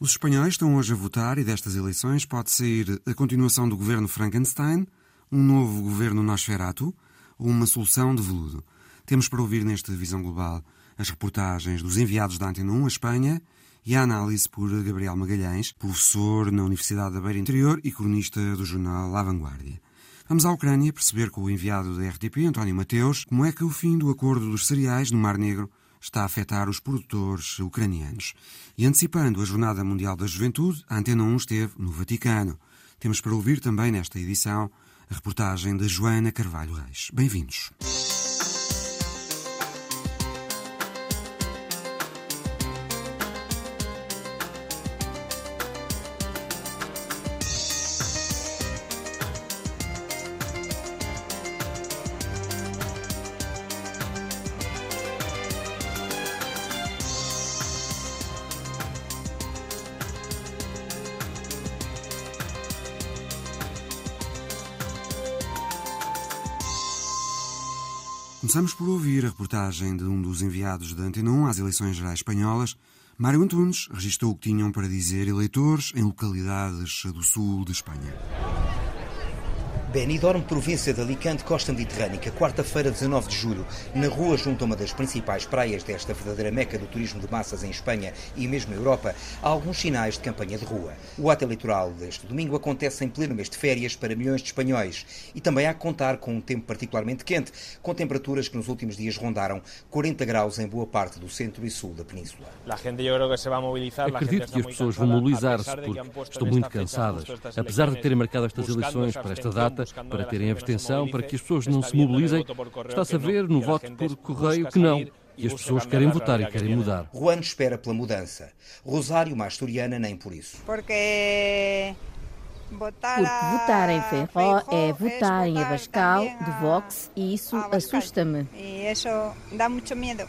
Os espanhóis estão hoje a votar e destas eleições pode sair a continuação do governo Frankenstein, um novo governo Nosferatu ou uma solução de veludo. Temos para ouvir nesta Visão Global as reportagens dos enviados da Antena 1 a Espanha e a análise por Gabriel Magalhães, professor na Universidade da Beira Interior e cronista do jornal La Vanguardia. Vamos à Ucrânia perceber com o enviado da RTP, António Mateus, como é que o fim do acordo dos cereais no Mar Negro está a afetar os produtores ucranianos. E antecipando a Jornada Mundial da Juventude, a Antena 1 esteve no Vaticano. Temos para ouvir também nesta edição a reportagem da Joana Carvalho Reis. Bem-vindos. Reportagem de um dos enviados da Antena 1 às eleições gerais espanholas. Mário Antunes registrou o que tinham para dizer eleitores em localidades do sul de Espanha. Benidorm, província de Alicante, costa mediterrânica, quarta-feira, 19 de julho, na rua junto a uma das principais praias desta verdadeira meca do turismo de massas em Espanha e mesmo Europa, há alguns sinais de campanha de rua. O ato eleitoral deste domingo acontece em pleno mês de férias para milhões de espanhóis e também há que contar com um tempo particularmente quente, com temperaturas que nos últimos dias rondaram 40 graus em boa parte do centro e sul da península. Acredito que as pessoas vão mobilizar-se porque estão muito cansadas. Apesar de terem marcado estas eleições para esta data, para terem abstenção, para que as pessoas não se mobilizem. Está-se a ver no voto por correio que não. E as pessoas querem votar e querem mudar. Juan espera pela mudança. Rosário, uma asturiana, nem por isso. Porque porque votar em Ferró é votar em Abascal, do Vox, e isso assusta-me. E isso dá muito medo.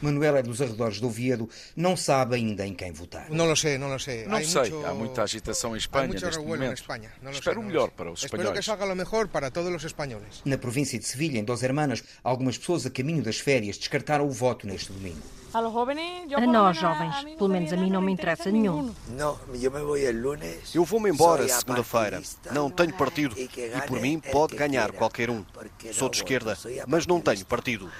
Manuel é dos arredores do Oviedo, não sabe ainda em quem votar. Não sei, não sei. Não sei, há muita agitação em Espanha neste momento. Espero o melhor para os espanhóis. Espero que salga o melhor para todos os espanhóis. Na província de Sevilha, em Dos Hermanas, algumas pessoas a caminho das férias descartaram o voto neste domingo. A nós, jovens, pelo menos a mim não me interessa nenhum. Eu vou-me embora segunda-feira. Não tenho partido e por mim pode ganhar qualquer um. Sou de esquerda, mas não tenho partido.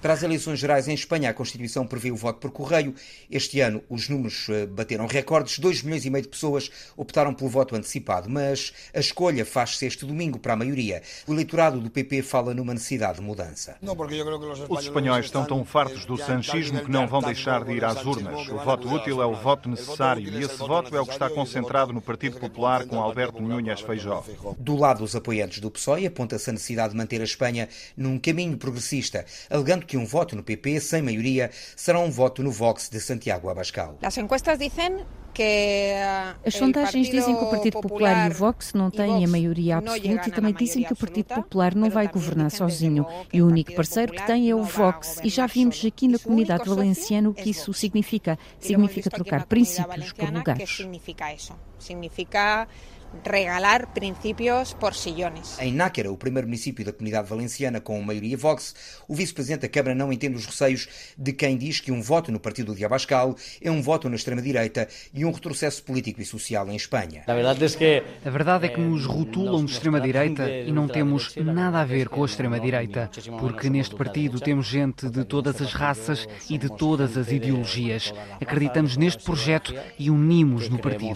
Para as eleições gerais em Espanha, a Constituição prevê o voto por correio. Este ano, os números bateram recordes. 2 milhões e meio de pessoas optaram pelo voto antecipado, mas a escolha faz-se este domingo para a maioria. O eleitorado do PP fala numa necessidade de mudança. Os espanhóis estão tão fartos do sanchismo que não vão deixar de ir às urnas. O voto útil é o voto necessário e esse voto é o que está concentrado no Partido Popular com Alberto Núñez Feijó. Do lado dos apoiantes do PSOE, aponta-se a necessidade de manter a Espanha num caminho progressista, alegando que um voto no PP, sem maioria, será um voto no Vox de Santiago Abascal. As encuestas dizem que As sondagens dizem que o Partido Popular e o Vox não têm a maioria absoluta e também dizem que o Partido Popular não vai governar sozinho. E o único parceiro que tem é o Vox. E já vimos aqui na comunidade valenciana o que isso significa. Significa trocar princípios por lugares. Significa regalar princípios por sillones. Em Náquera, o primeiro município da comunidade valenciana com maioria Vox, o vice-presidente da Câmara não entende os receios de quem diz que um voto no partido de Abascal é um voto na extrema-direita e um retrocesso político e social em Espanha. A verdade é que, a verdade é que nos rotulam de extrema-direita e não temos nada a ver com a extrema-direita, porque neste partido temos gente de todas as raças e de todas as ideologias. Acreditamos neste projeto e unimos no partido.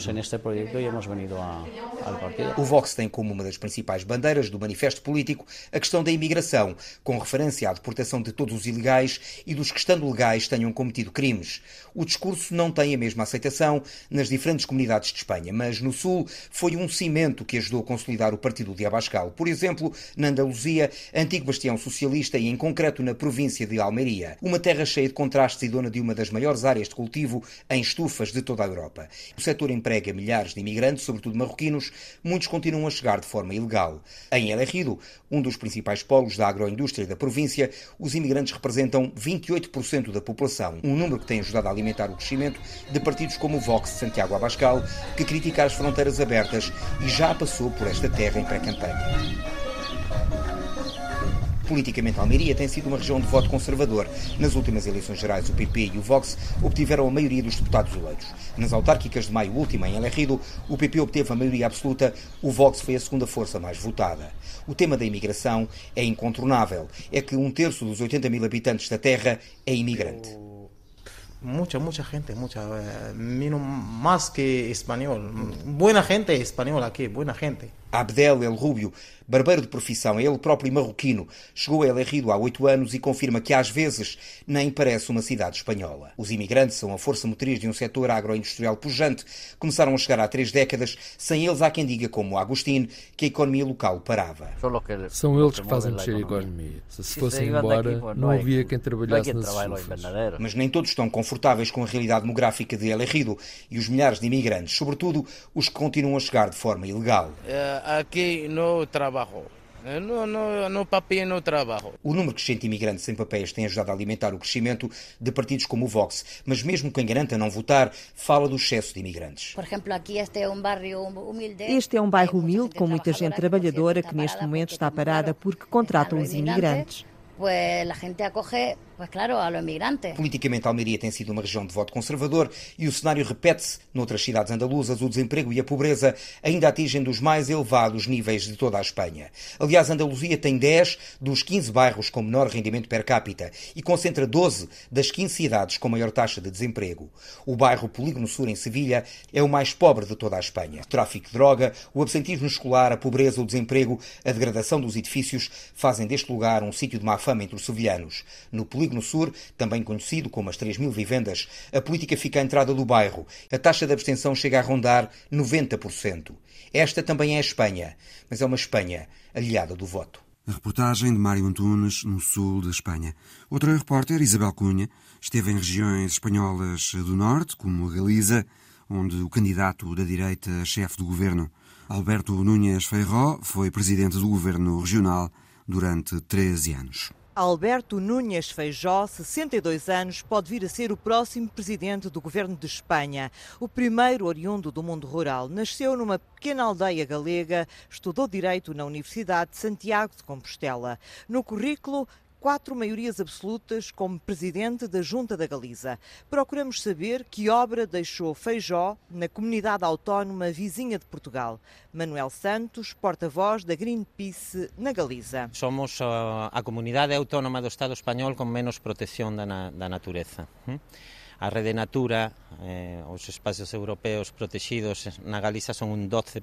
O Vox tem como uma das principais bandeiras do manifesto político a questão da imigração, com referência à deportação de todos os ilegais e dos que, estando legais, tenham cometido crimes. O discurso não tem a mesma aceitação nas diferentes comunidades de Espanha, mas no Sul foi um cimento que ajudou a consolidar o partido de Abascal. Por exemplo, na Andaluzia, antigo bastião socialista e, em concreto, na província de Almeria, uma terra cheia de contrastes e dona de uma das maiores áreas de cultivo em estufas de toda a Europa. O setor emprega milhares de imigrantes, sobretudo marroquinos, muitos continuam a chegar de forma ilegal. Em El Ejido, um dos principais polos da agroindústria da província, os imigrantes representam 28% da população, um número que tem ajudado a alimentar o crescimento de partidos como o Vox de Santiago Abascal, que critica as fronteiras abertas e já passou por esta terra em pré-campanha. Politicamente, Almeria tem sido uma região de voto conservador. Nas últimas eleições gerais, o PP e o Vox obtiveram a maioria dos deputados eleitos. Nas autárquicas de maio última, em El Rido, o PP obteve a maioria absoluta, o Vox foi a segunda força mais votada. O tema da imigração é incontornável. É que um terço dos 80 mil habitantes da Terra é imigrante. mucha, mucha gente, mucha, eh, más que español. Buena gente español aquí, buena gente. Abdel El Rubio, barbeiro de profissão, é ele próprio marroquino, chegou a El Rido há oito anos e confirma que às vezes nem parece uma cidade espanhola. Os imigrantes são a força motriz de um setor agroindustrial pujante. Começaram a chegar há três décadas, sem eles há quem diga, como Agostinho, que a economia local parava. São eles que fazem mexer a economia. Se se fossem embora, não havia quem trabalhasse nas estufas. Mas nem todos estão confortáveis com a realidade demográfica de El Rido e os milhares de imigrantes, sobretudo os que continuam a chegar de forma ilegal. Uh, aqui no trabalho. No, no, no papel no trabalho. O número crescente de imigrantes sem papéis tem ajudado a alimentar o crescimento de partidos como o Vox, mas mesmo quem garanta não votar fala do excesso de imigrantes. Por exemplo, aqui este é um bairro humilde. Este é um bairro humilde com muita gente trabalhadora que neste momento está parada porque contratam os imigrantes pues la gente acoge, claro, a los inmigrantes. Politicamente, Almeria tem sido uma região de voto conservador e o cenário repete-se noutras cidades andaluzas. O desemprego e a pobreza ainda atingem dos mais elevados níveis de toda a Espanha. Aliás, Andaluzia tem 10 dos 15 bairros com menor rendimento per capita e concentra 12 das 15 cidades com maior taxa de desemprego. O bairro Polígono Sur, em Sevilha, é o mais pobre de toda a Espanha. O tráfico de droga, o absentismo escolar, a pobreza, o desemprego, a degradação dos edifícios fazem deste lugar um sítio de má fama entre os sevilhanos. No Polígono Sur, também conhecido como as 3 mil vivendas, a política fica à entrada do bairro. A taxa de abstenção chega a rondar 90%. Esta também é a Espanha, mas é uma Espanha aliada do voto. A reportagem de Mário Antunes, no sul da Espanha. Outra repórter, Isabel Cunha, esteve em regiões espanholas do norte, como a Galiza, onde o candidato da direita, chefe do governo, Alberto Núñez Feijó, foi presidente do governo regional durante 13 anos. Alberto Núñez Feijó, 62 anos, pode vir a ser o próximo presidente do governo de Espanha. O primeiro oriundo do mundo rural. Nasceu numa pequena aldeia galega, estudou Direito na Universidade de Santiago de Compostela. No currículo, quatro maiorias absolutas como presidente da Junta da Galiza. Procuramos saber que obra deixou Feijó na comunidade autónoma vizinha de Portugal. Manuel Santos, porta-voz da Greenpeace na Galiza. Somos a, comunidade autónoma do Estado español con menos protección da, na, da natureza. Hm? A Rede Natura, eh, os espacios europeos protegidos na Galiza son un 12%,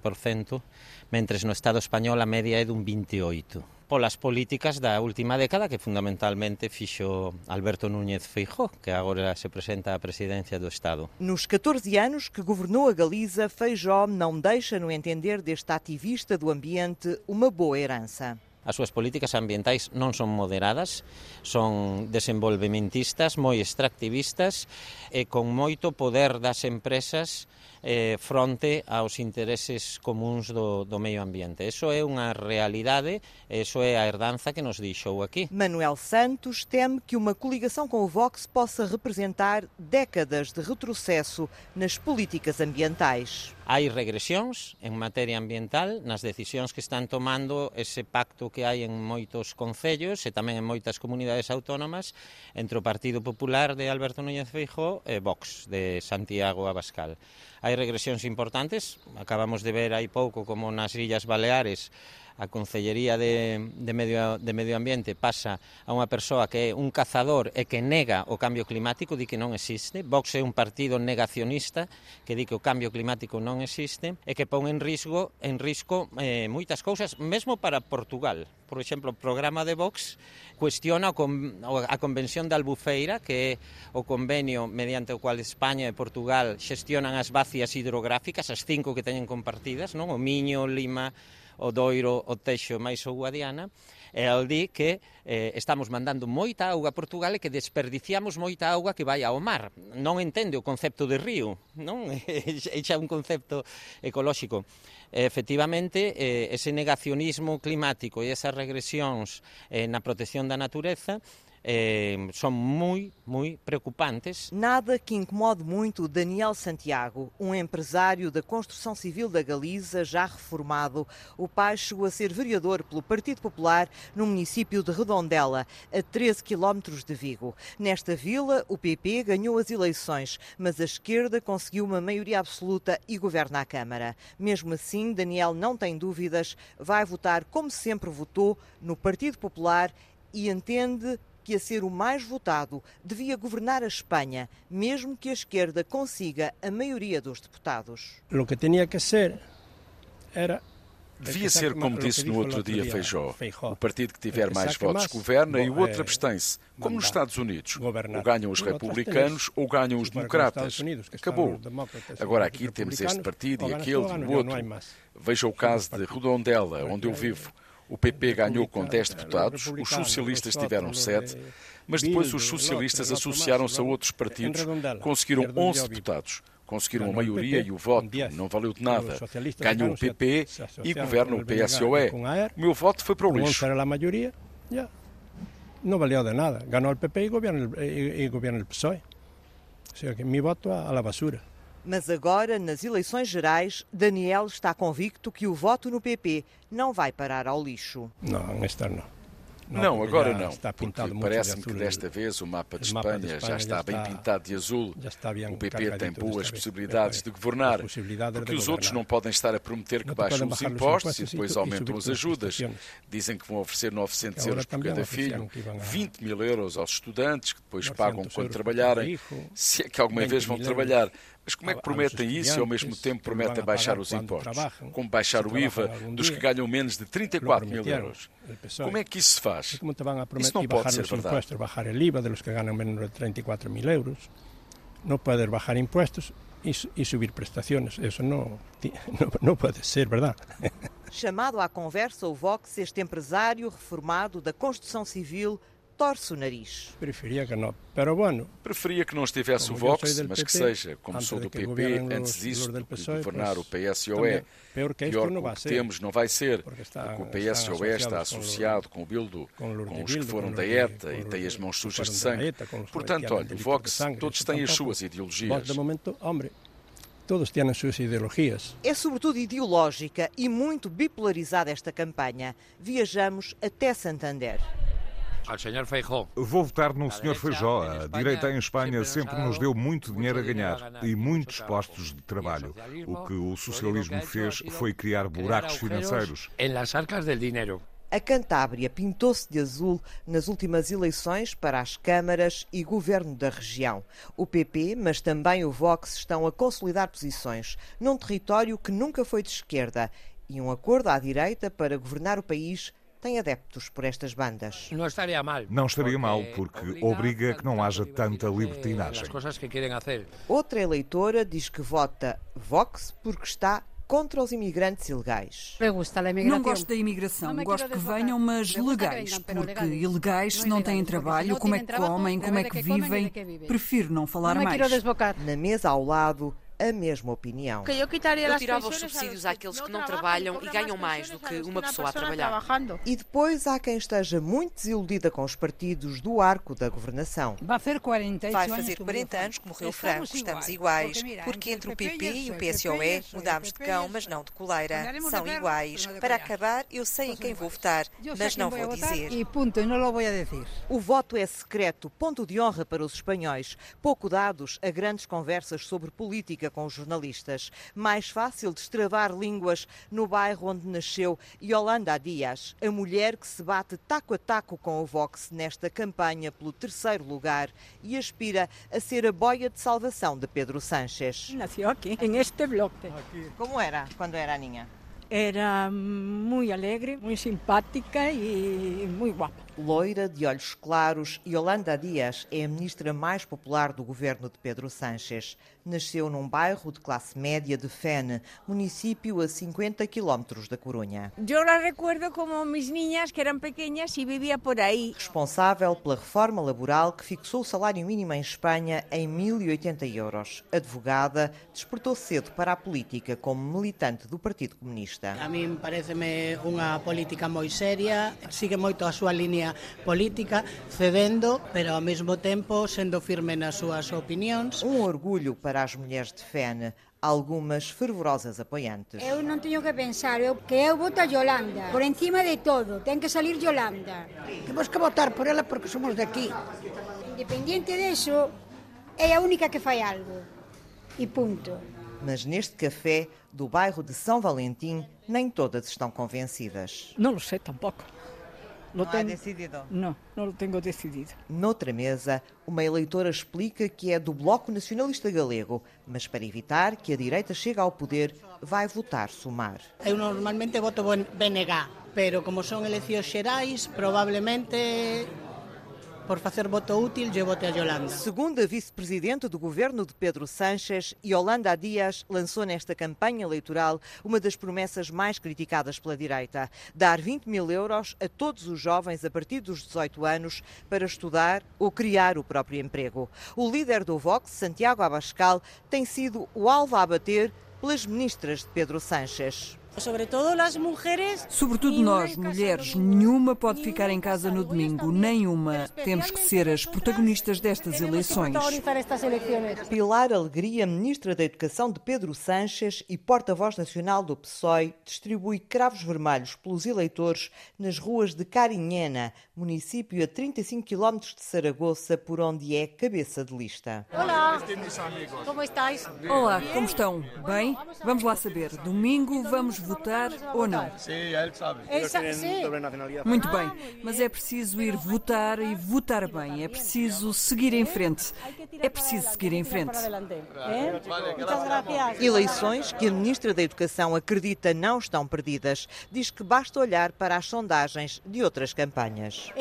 mentres no Estado español a media é dun 28% polas políticas da última década que fundamentalmente fixo Alberto Núñez Feijó, que agora se presenta á presidencia do Estado. Nos 14 anos que governou a Galiza, Feijó não deixa no entender deste ativista do ambiente uma boa herança. As súas políticas ambientais non son moderadas, son desenvolvementistas, moi extractivistas e con moito poder das empresas eh, fronte aos intereses comuns do, do meio ambiente. Eso é unha realidade, eso é a herdanza que nos deixou aquí. Manuel Santos teme que uma coligação com o Vox possa representar décadas de retrocesso nas políticas ambientais. hai regresións en materia ambiental nas decisións que están tomando ese pacto que hai en moitos concellos e tamén en moitas comunidades autónomas entre o Partido Popular de Alberto Núñez Feijó e Vox de Santiago Abascal. Hai regresións importantes, acabamos de ver hai pouco como nas Illas Baleares a Concellería de, de, Medio, de Medio Ambiente pasa a unha persoa que é un cazador e que nega o cambio climático, di que non existe. Vox é un partido negacionista que di que o cambio climático non existe e que pon en risco, en risco eh, moitas cousas, mesmo para Portugal. Por exemplo, o programa de Vox cuestiona a Convención de Albufeira, que é o convenio mediante o cual España e Portugal xestionan as bacias hidrográficas, as cinco que teñen compartidas, non? o Miño, Lima, o Doiro, o Teixo máis o Guadiana, e el di que eh, estamos mandando moita auga a Portugal e que desperdiciamos moita auga que vai ao mar. Non entende o concepto de río, non? É xa un concepto ecolóxico. Efectivamente, eh, ese negacionismo climático e esas regresións eh, na protección da natureza eh, são muito, muito preocupantes. Nada que incomode muito Daniel Santiago, um empresário da construção civil da Galiza, já reformado. O pai chegou a ser vereador pelo Partido Popular no município de Redondela, a 13 quilómetros de Vigo. Nesta vila, o PP ganhou as eleições, mas a esquerda conseguiu uma maioria absoluta e governa a Câmara. Mesmo assim, Daniel não tem dúvidas, vai votar como sempre votou no Partido Popular e entende que a ser o mais votado devia governar a Espanha, mesmo que a esquerda consiga a maioria dos deputados. O que tinha que ser era Devia ser, como disse no outro dia Feijó, o partido que tiver mais votos governa e o outro abstém-se, como nos Estados Unidos. Ou ganham os republicanos ou ganham os democratas. Acabou. Agora aqui temos este partido e aquele e o outro. Veja o caso de Redondela, onde eu vivo. O PP ganhou com 10 deputados, os socialistas tiveram 7, mas depois os socialistas associaram-se a outros partidos, conseguiram 11 deputados. Conseguiram a maioria e o voto não valeu de nada. Ganhou o PP e governa o PSOE. O meu voto foi para o lixo. não valeu de nada. Ganhou o PP e governa, o PSOE. Que meu voto la basura. Mas agora, nas eleições gerais, Daniel está convicto que o voto no PP não vai parar ao lixo. Não, esta não. Não, agora não, porque parece-me que desta vez o mapa de Espanha já está bem pintado de azul. O PP tem boas possibilidades de governar, porque os outros não podem estar a prometer que baixam os impostos e depois aumentam as ajudas. Dizem que vão oferecer 900 euros por cada filho, 20 mil euros aos estudantes, que depois pagam quando trabalharem, se é que alguma vez vão trabalhar. Mas como é que prometem isso e ao mesmo tempo prometem baixar os impostos? Como baixar o IVA dos que ganham menos de 34 mil euros? Como é que isso se faz? Isso não pode ser verdade. Baixar o IVA dos que ganham menos de 34 mil euros. Não poder baixar impostos e subir prestações. Isso não, não, não pode ser verdade. Chamado à conversa, o Vox, este empresário reformado da construção civil, torce o nariz. Preferia que não, pero bueno. Preferia que não estivesse o Vox, mas que seja, como sou do PP, antes disso, de governar o PSOE. Pior que o que temos não vai ser, porque o PSOE está associado com o Bildo, com os que foram da ETA e tem as mãos sujas de sangue. Portanto, olha, o Vox, todos têm as suas ideologias. De momento, homem, todos têm as suas ideologias. É sobretudo ideológica e muito bipolarizada esta campanha. Viajamos até Santander. Ao Sr. Feijó. Vou votar no Sr. Feijó. A direita em Espanha sempre nos deu muito dinheiro a ganhar e muitos postos de trabalho. O que o socialismo fez foi criar buracos financeiros. Em las arcas del dinheiro. A Cantábria pintou-se de azul nas últimas eleições para as câmaras e governo da região. O PP, mas também o Vox, estão a consolidar posições num território que nunca foi de esquerda e um acordo à direita para governar o país tem adeptos por estas bandas. Não estaria mal. Não estaria mal, porque obriga a que não haja tanta libertinagem. Outra eleitora diz que vota Vox porque está contra os imigrantes ilegais. Não gosto da imigração, gosto que venham, mas legais, porque ilegais não têm trabalho, como é que comem, como é que vivem. Prefiro não falar mais. Na mesa ao lado, a mesma opinião. Eu tirava os subsídios àqueles que não trabalham e ganham mais do que uma pessoa a trabalhar. E depois há quem esteja muito desiludida com os partidos do arco da governação. Vai fazer 40 anos que morreu Franco, estamos iguais, porque entre o PP e o PSOE mudámos de cão, mas não de coleira. São iguais. Para acabar, eu sei em quem vou votar, mas não vou dizer. E ponto, não lo vou dizer. O voto é secreto, ponto de honra para os espanhóis, pouco dados a grandes conversas sobre política com os jornalistas. Mais fácil destravar línguas no bairro onde nasceu Yolanda Dias, a mulher que se bate taco a taco com o Vox nesta campanha pelo terceiro lugar e aspira a ser a boia de salvação de Pedro Sánchez. Nasceu aqui, neste bloque. Como era quando era Aninha? Era muito alegre, muito simpática e muito guapa. Loira, de olhos claros, Yolanda Dias é a ministra mais popular do governo de Pedro Sánchez. Nasceu num bairro de classe média de Fene, município a 50 quilómetros da Corunha. Eu la recuerdo como mis niñas que eram pequeñas e vivia por aí. Responsável pela reforma laboral que fixou o salário mínimo em Espanha em 1080 euros. Advogada, despertou cedo para a política como militante do Partido Comunista. A mim parece-me uma política muito séria, sigue muito a sua linha política, cedendo, mas ao mesmo tempo sendo firme nas suas opiniões. Um orgulho para as mulheres de FEN algumas fervorosas apoiantes. Eu não tenho que pensar, eu, que eu voto a Yolanda, por encima de todo, tem que salir Yolanda. Temos que votar por ela porque somos daqui. Independiente disso, é a única que faz algo. E ponto. Mas neste café do bairro de São Valentim, nem todas estão convencidas. Não sei tampouco. Não, não decidido? Não, não lo tenho decidido. Noutra mesa, uma eleitora explica que é do Bloco Nacionalista Galego, mas para evitar que a direita chegue ao poder, vai votar Sumar. Eu normalmente voto BNG, pero como são eleições xerais, provavelmente por fazer voto útil, eu voto a Yolanda. Segundo a vice-presidente do governo de Pedro Sánchez, Yolanda Dias lançou nesta campanha eleitoral uma das promessas mais criticadas pela direita: dar 20 mil euros a todos os jovens a partir dos 18 anos para estudar ou criar o próprio emprego. O líder do Vox, Santiago Abascal, tem sido o alvo a bater pelas ministras de Pedro Sánchez. Sobretudo nós, mulheres, nenhuma pode ficar em casa no domingo, nenhuma. Temos que ser as protagonistas destas eleições. Pilar Alegria, ministra da Educação de Pedro Sanches e porta-voz nacional do PSOE, distribui cravos vermelhos pelos eleitores nas ruas de Carinhena, município a 35 km de Saragoça, por onde é cabeça de lista. Olá, como estás? Olá, como estão? Bem? Vamos lá saber. Domingo vamos votar ou não? Sim, ele sabe. Muito bem, mas é preciso ir votar e votar bem. É preciso seguir em frente. É preciso seguir em frente. Eleições que a Ministra da Educação acredita não estão perdidas. Diz que basta olhar para as sondagens de outras campanhas.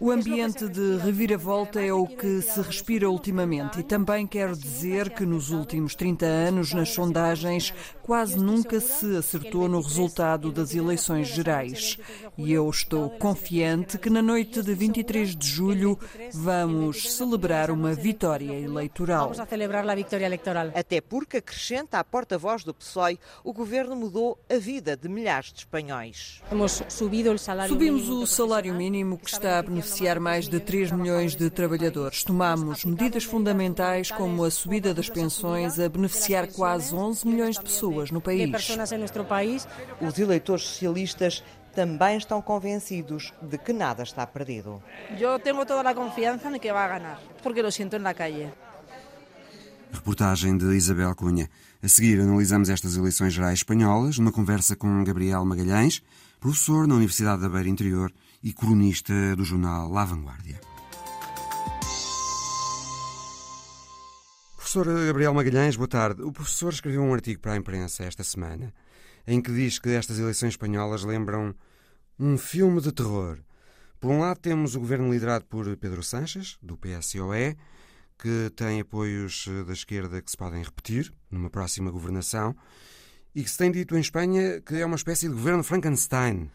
O ambiente de reviravolta é o que se respira ultimamente e também quero dizer que nos últimos 30 anos, nas sondagens, quase nunca se acertou no resultado das eleições gerais. E eu estou confiante que na noite de 23 de julho vamos celebrar uma vitória eleitoral. Vamos a celebrar a vitória eleitoral. Até porque, acrescenta a porta-voz do PSOE, o governo mudou a vida de milhares de espanhóis. Subimos o salário mínimo que está a beneficiar mais de 3 milhões de trabalhadores. Tomamos medidas fundamentais como a subida das pensões a beneficiar quase 11 milhões de pessoas no país. Os eleitores socialistas também estão convencidos de que nada está perdido. Eu tenho toda a confiança de que vai ganhar, porque lo sinto na calle. Reportagem de Isabel Cunha. A seguir, analisamos estas eleições gerais espanholas numa conversa com Gabriel Magalhães, professor na Universidade da Beira Interior e cronista do jornal La Vanguardia. Professor Gabriel Magalhães, boa tarde. O professor escreveu um artigo para a imprensa esta semana em que diz que estas eleições espanholas lembram um filme de terror. Por um lado, temos o governo liderado por Pedro Sánchez, do PSOE, que tem apoios da esquerda que se podem repetir numa próxima governação e que se tem dito em Espanha que é uma espécie de governo Frankenstein.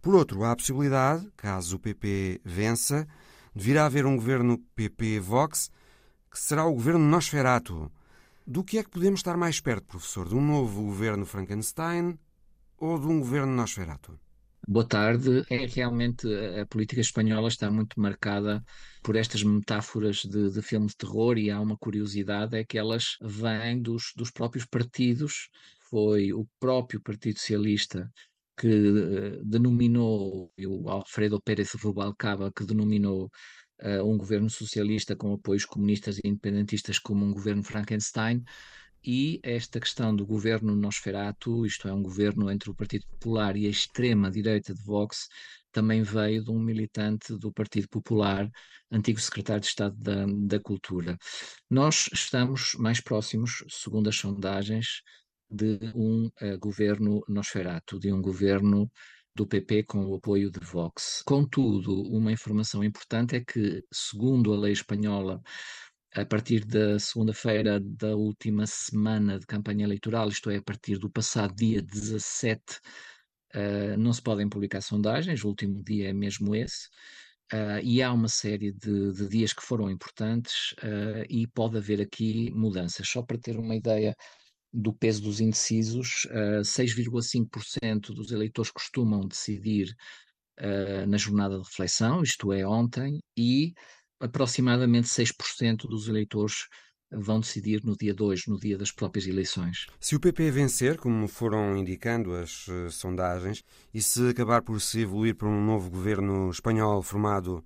Por outro, há a possibilidade, caso o PP vença, de vir a haver um governo PP-Vox que será o governo Nosferato. Do que é que podemos estar mais perto, professor? De um novo governo Frankenstein ou de um governo Nosferato? Boa tarde. É realmente a política espanhola está muito marcada por estas metáforas de, de filme de terror e há uma curiosidade é que elas vêm dos, dos próprios partidos. Foi o próprio Partido Socialista que uh, denominou, o Alfredo Pérez Rubalcaba, que denominou uh, um governo socialista com apoios comunistas e independentistas como um governo Frankenstein, e esta questão do governo Nosferatu, isto é, um governo entre o Partido Popular e a extrema-direita de Vox, também veio de um militante do Partido Popular, antigo secretário de Estado da, da Cultura. Nós estamos mais próximos, segundo as sondagens, de um uh, governo Nosferatu, de um governo do PP com o apoio de Vox. Contudo, uma informação importante é que, segundo a lei espanhola, a partir da segunda-feira da última semana de campanha eleitoral, isto é, a partir do passado dia 17, uh, não se podem publicar sondagens, o último dia é mesmo esse. Uh, e há uma série de, de, dias que foram importantes uh, e pode haver aqui mudanças. Só para ter uma ideia, do peso dos indecisos, uh, 6,5% dos eleitores costumam decidir uh, na jornada de reflexão, isto é, ontem, e aproximadamente 6% dos eleitores vão decidir no dia 2, no dia das próprias eleições. Se o PP vencer, como foram indicando as uh, sondagens, e se acabar por se evoluir para um novo governo espanhol formado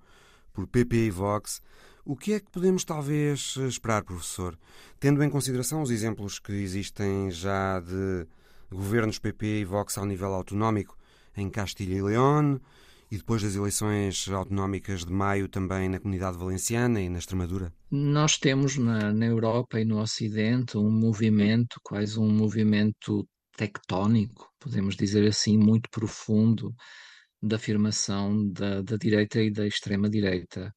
por PP e Vox, o que é que podemos talvez esperar, professor? Tendo em consideração os exemplos que existem já de governos PP e Vox ao nível autonómico em Castilha e León, e depois das eleições autonómicas de maio também na Comunidade Valenciana e na Extremadura? Nós temos na, na Europa e no Ocidente um movimento, quase um movimento tectónico, podemos dizer assim, muito profundo da afirmação da, da direita e da extrema-direita,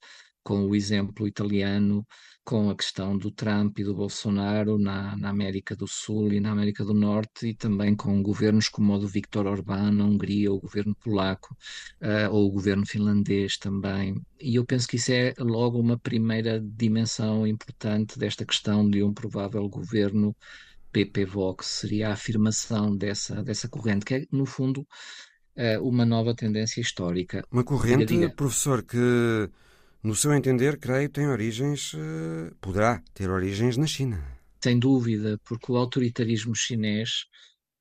com o exemplo italiano com a questão do Trump e do Bolsonaro na, na, América do Sul e na América do Norte, e também com governos como o do Viktor Orbán na Hungria, o governo polaco, uh, ou o governo finlandês também. E eu penso que isso é logo uma primeira dimensão importante desta questão de um provável governo PP-Vox, seria a afirmação dessa, dessa corrente, que é, no fundo, uh, uma nova tendência histórica. Uma corrente, professor, que no seu entender, creio, tem origens, eh, poderá ter origens na China. Sem dúvida, porque o autoritarismo chinês,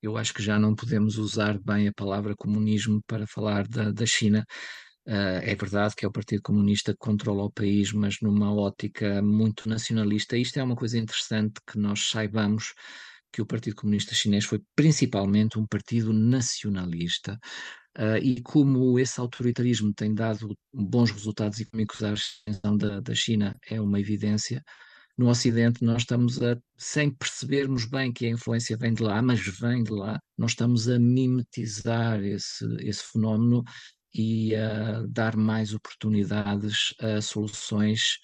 eu acho que já não podemos usar bem a palavra comunismo para falar da, da China. Uh, é verdade que é o Partido Comunista que controla o país, mas numa ótica muito nacionalista. Isto é uma coisa interessante que nós saibamos que o Partido Comunista Chinês foi principalmente um partido nacionalista. Uh, e como esse autoritarismo tem dado bons resultados económicos à ascensão da, da China, é uma evidência. No Ocidente, nós estamos a, sem percebermos bem que a influência vem de lá, mas vem de lá, nós estamos a mimetizar esse, esse fenómeno e a dar mais oportunidades a soluções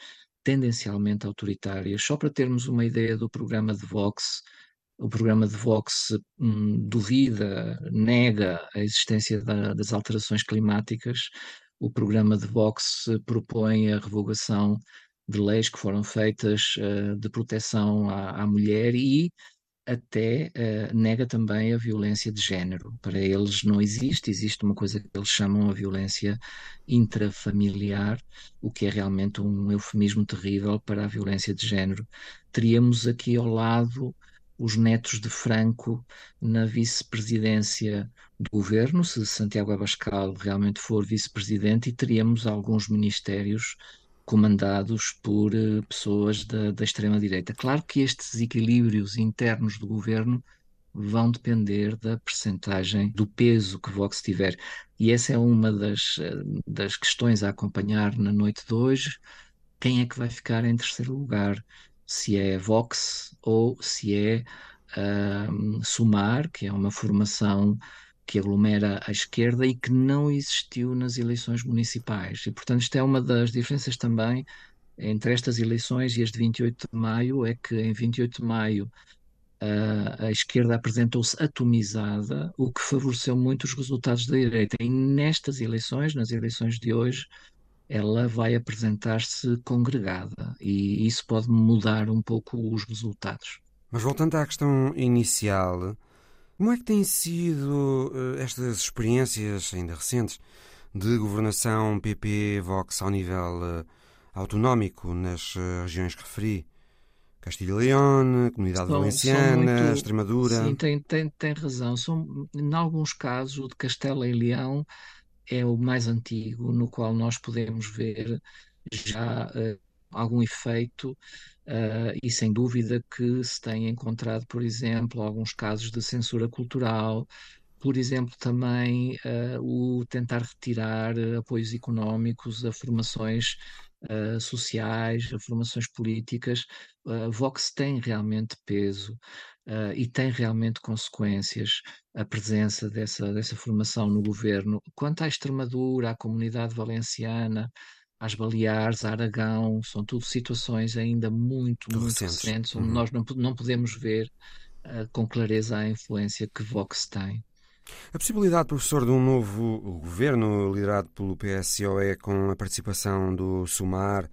tendencialmente autoritárias. Só para termos uma ideia do programa de Vox, o programa de Vox hum, duvida, nega a existência da, das alterações climáticas. O programa de Vox propõe a revogação de leis que foram feitas uh, de proteção à, à, mulher e até uh, nega também a violência de género. Para eles não existe, existe uma coisa que eles chamam a violência intrafamiliar, o que é realmente um eufemismo terrível para a violência de género. Teríamos aqui ao lado os netos de Franco na vice-presidência do governo, se Santiago Abascal realmente for vice-presidente, e teríamos alguns ministérios comandados por uh, pessoas da, da extrema-direita. Claro que estes equilíbrios internos do governo vão depender da percentagem do peso que Vox tiver. E essa é uma das, eh, das questões a acompanhar na noite de hoje. Quem é que vai ficar em terceiro lugar? Se é Vox ou se é um, Sumar, que é uma formação que aglomera a esquerda e que não existiu nas eleições municipais. E, portanto, isto é uma das diferenças também entre estas eleições e as de 28 de maio, é que em 28 de maio a, a esquerda apresentou-se atomizada, o que favoreceu muito os resultados da direita. E nestas eleições, nas eleições de hoje, ela vai apresentar-se congregada e isso pode mudar um pouco os resultados. Mas voltando à questão inicial, como é que têm sido uh, estas experiências ainda recentes de governação PP-Vox ao nível uh, autonómico nas uh, regiões que referi? Castilha e León, Comunidade são, Valenciana, são muito, Extremadura. Sim, tem, tem, tem razão. São, em alguns casos, o de Castela e Leão é o mais antigo, no qual nós podemos ver já uh, algum efeito uh, e sem dúvida que se tem encontrado, por exemplo, alguns casos de censura cultural, por exemplo, também uh, o tentar retirar apoios económicos a formações uh, sociais, a formações políticas. Uh, Vox tem realmente peso uh, e tem realmente consequências a presença dessa, dessa formação no governo. Quanto à Extremadura, à comunidade valenciana, às Baleares, a Aragão, são tudo situações ainda muito, muito recentes, recentes onde uhum. nós não, não podemos ver uh, com clareza a influência que Vox tem. A possibilidade, professor, de um novo governo liderado pelo PSOE com a participação do Sumar,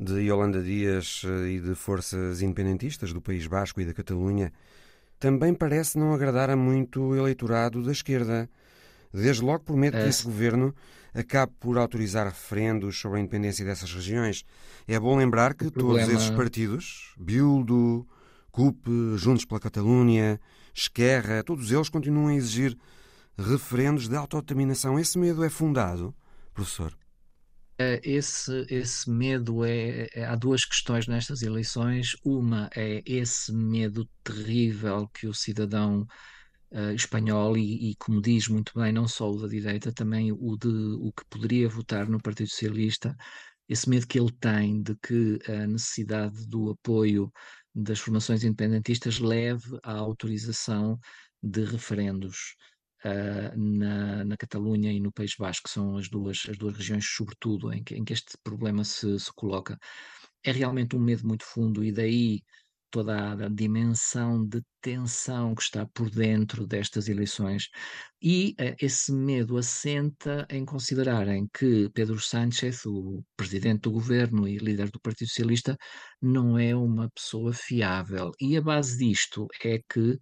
de Yolanda Dias eh, e de forças independentistas do País Basco e da Catalunha, também parece não agradar a muito o eleitorado da esquerda. Desde logo por medo que esse governo acabe por autorizar referendos sobre a independência dessas regiões. É bom lembrar que problema... todos esses partidos, Bildu, CUP, Juntos pela Catalunha, Esquerra, todos eles continuam a exigir referendos de autodeterminação. Esse medo é fundado, professor? Eh, esse, esse medo é, é, Há duas questões nestas eleições. Uma é esse medo terrível que o cidadão uh, espanhol, e, e, como diz muito bem, não só o da direita, também o de o que poderia votar no Partido Socialista, esse medo que ele tem de que a necessidade do apoio das formações independentistas leve à autorização de referendos uh, na, na Catalunha e no País Basco, que são as duas, as duas regiões, sobretudo, em que, em que este problema se, se coloca. É realmente um medo muito fundo, e daí toda a dimensão de tensão que está por dentro destas eleições. E uh, esse medo assenta em considerarem que Pedro Sánchez, o presidente do governo e líder do Partido Socialista, não é uma pessoa fiável. E a base disto é que,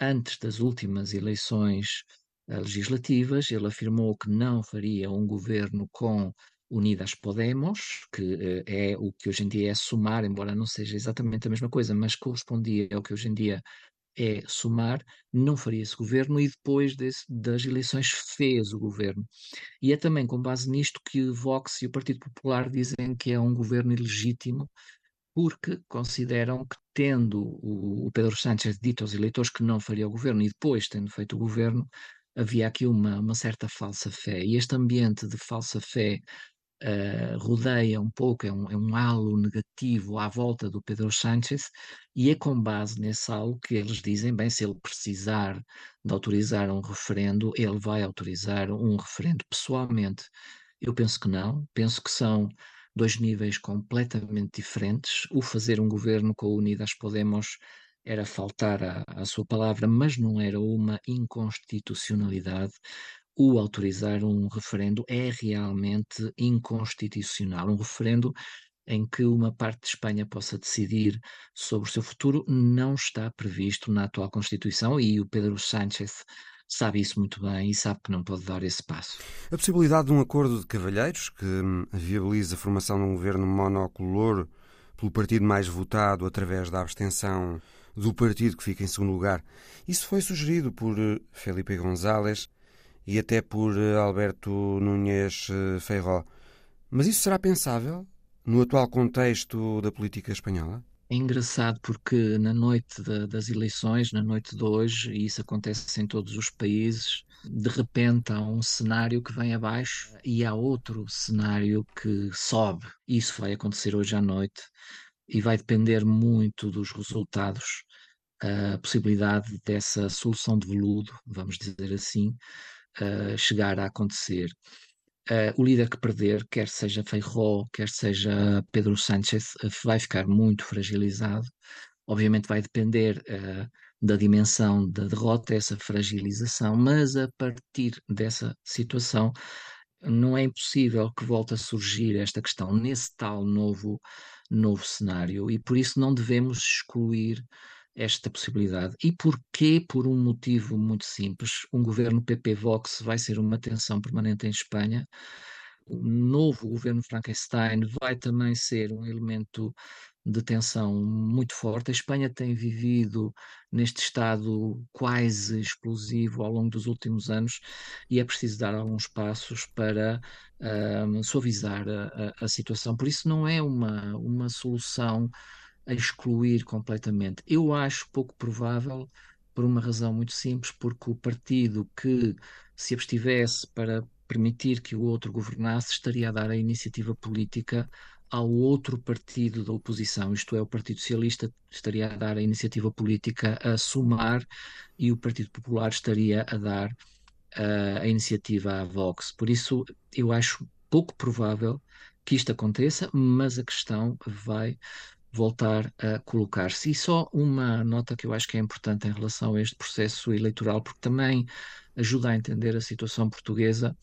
antes das últimas eleições uh, legislativas, ele afirmou que não faria um governo com Unidas Podemos, que uh, é o que hoje em dia é somar, embora não seja exatamente a mesma coisa, mas correspondia ao que hoje em dia é somar, não faria esse governo e depois desse, das eleições fez o governo. E é também com base nisto que o Vox e o Partido Popular dizem que é um governo ilegítimo, porque consideram que, tendo o, o Pedro Sánchez dito aos eleitores que não faria o governo e depois tendo feito o governo, havia aqui uma, uma certa falsa fé. E este ambiente de falsa fé uh, rodeia um pouco, é um, é um halo negativo à volta do Pedro Sánchez, e é com base nesse halo que eles dizem: bem, se ele precisar de autorizar um referendo, ele vai autorizar um referendo pessoalmente. Eu penso que não, penso que são dois níveis completamente diferentes. O fazer um governo com o Unidas Podemos era faltar à, à sua palavra, mas não era uma inconstitucionalidade o autorizar um referendo é realmente inconstitucional. Um referendo em que uma parte de Espanha possa decidir sobre o seu futuro não está previsto na atual Constituição e o Pedro Sánchez sabe isso muito bem e sabe que não pode dar esse passo. A possibilidade de um acordo de cavalheiros que hum, viabilize a formação de um governo monocolor pelo partido mais votado através da abstenção do partido que fica em segundo lugar, isso foi sugerido por eh, Felipe González e até por eh, Alberto Núñez eh, Feijó. Mas isso será pensável no atual contexto da política espanhola? É engraçado porque na noite de, das eleições, na noite de hoje, e isso acontece em todos os países, de repente há um cenário que vem abaixo e há outro cenário que sobe. Isso vai acontecer hoje à noite e vai depender muito dos resultados, a possibilidade dessa solução de veludo, vamos dizer assim, chegar a acontecer. Uh, o líder que perder, quer seja Feijó, quer seja Pedro Sánchez, uh, vai ficar muito fragilizado. Obviamente vai depender uh, da dimensão da derrota, essa fragilização, mas a partir dessa situação não é impossível que volte a surgir esta questão nesse tal novo, novo cenário e por isso não devemos excluir esta possibilidade. E porquê? Por um motivo muito simples. Um governo PP-Vox vai ser uma tensão permanente em Espanha. O novo governo Frankenstein vai também ser um elemento de tensão muito forte. A Espanha tem vivido neste estado quase explosivo ao longo dos últimos anos e é preciso dar alguns passos para uh, suavizar a, a, a, situação. Por isso, não é uma, uma solução a excluir completamente. Eu acho pouco provável, por uma razão muito simples, porque o partido que se abstivesse para permitir que o outro governasse estaria a dar a iniciativa política ao outro partido da oposição, isto é, o Partido Socialista estaria a dar a iniciativa política a somar e o Partido Popular estaria a dar uh, a iniciativa à Vox. Por isso, eu acho pouco provável que isto aconteça, mas a questão vai voltar a colocar-se. E só uma nota que eu acho que é importante em relação a este processo eleitoral, porque também ajuda a entender a situação portuguesa,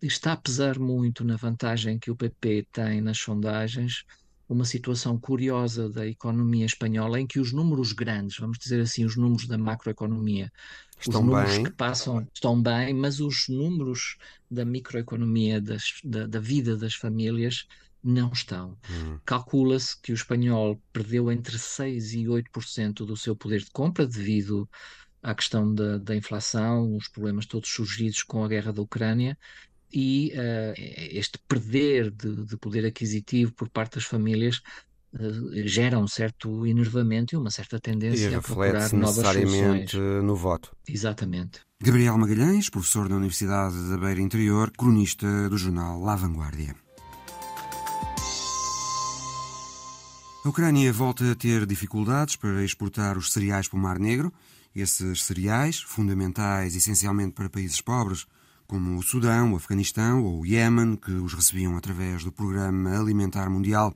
está a pesar muito na vantagem que o PP tem nas sondagens uma situação curiosa da economia espanhola em que os números grandes, vamos dizer assim, os números da macroeconomia, estão os números bem. que passam estão bem, mas os números da microeconomia, das, da, da vida das famílias, não estão. Hum. Calcula-se que o espanhol perdeu entre 6% e 8% do seu poder de compra devido à questão da, da inflação, os problemas todos surgidos com a guerra da Ucrânia, e uh, este perder de, de, poder aquisitivo por parte das famílias uh, gera um certo enervamento e uma certa tendência e a procurar novas necessariamente soluções. no voto. Exatamente. Gabriel Magalhães, professor da Universidade da Beira Interior, cronista do jornal La Vanguardia. A Ucrânia volta a ter dificuldades para exportar os cereais para o Mar Negro. Esses cereais, fundamentais essencialmente para países pobres, como o Sudão, o Afeganistão ou o Iémen, que os recebiam através do Programa Alimentar Mundial,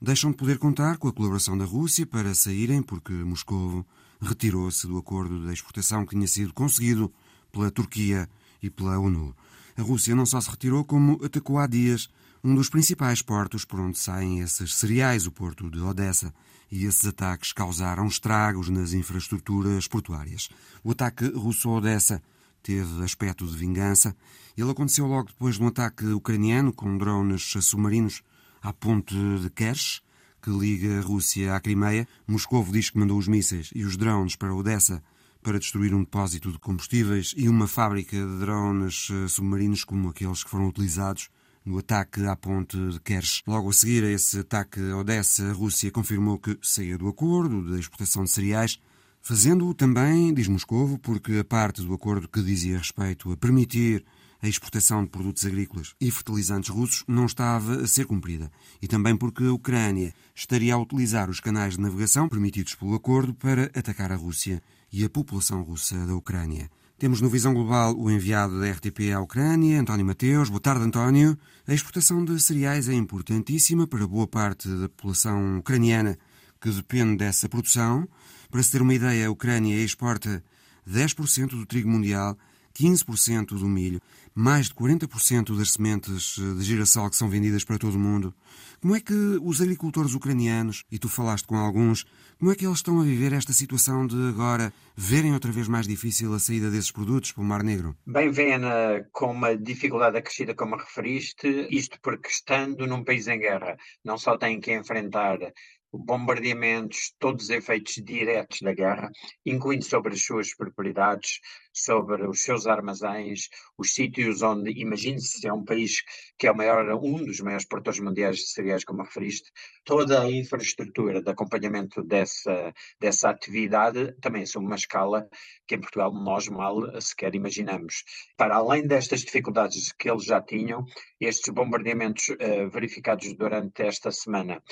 deixam de poder contar com a colaboração da Rússia para saírem porque Moscou retirou-se do acordo de exportação que tinha sido conseguido pela Turquia e pela ONU. A Rússia não só se retirou, como atacou há dias um dos principais portos por onde saem esses cereais, o porto de Odessa, e esses ataques causaram estragos nas infraestruturas portuárias. O ataque russo a Odessa teve aspecto de vingança. Ele aconteceu logo depois de um ataque ucraniano com drones submarinos à ponte de Kerch, que liga a Rússia à Crimeia. Moscou diz que mandou os mísseis e os drones para Odessa para destruir um depósito de combustíveis e uma fábrica de drones submarinos como aqueles que foram utilizados no ataque à ponte de Kerch. Logo a seguir a esse ataque a Odessa, a Rússia confirmou que saía do acordo da exportação de cereais, fazendo-o também, diz Moscovo, porque a parte do acordo que dizia respeito a permitir a exportação de produtos agrícolas e fertilizantes russos não estava a ser cumprida. E também porque a Ucrânia estaria a utilizar os canais de navegação permitidos pelo acordo para atacar a Rússia e a população russa da Ucrânia. Temos no Visão Global o enviado da RTP à Ucrânia, António Mateus. Boa tarde, António. A exportação de cereais é importantíssima para boa parte da população ucraniana que depende dessa produção. Para se ter uma ideia, a Ucrânia exporta 10% do trigo mundial, 15% do milho, mais de 40% das sementes de girassol que são vendidas para todo o mundo. Como é que os agricultores ucranianos, e tu falaste com alguns, como é que eles estão a viver esta situação de agora verem outra vez mais difícil a saída desses produtos para o Mar Negro? Bem, vem com uma dificuldade acrescida, como referiste, isto porque estando num país em guerra, não só têm que enfrentar bombardeamentos, todos os efeitos diretos da guerra, incluindo sobre as suas propriedades, sobre os seus armazéns, os sítios onde, imagine-se, é um país que é maior, um dos maiores produtores mundiais de cereais, como referiste, toda a infraestrutura de acompanhamento dessa, dessa atividade também é uma escala que em Portugal nós mal sequer imaginamos. Para além destas dificuldades que eles já tinham, estes bombardeamentos uh, verificados durante esta semana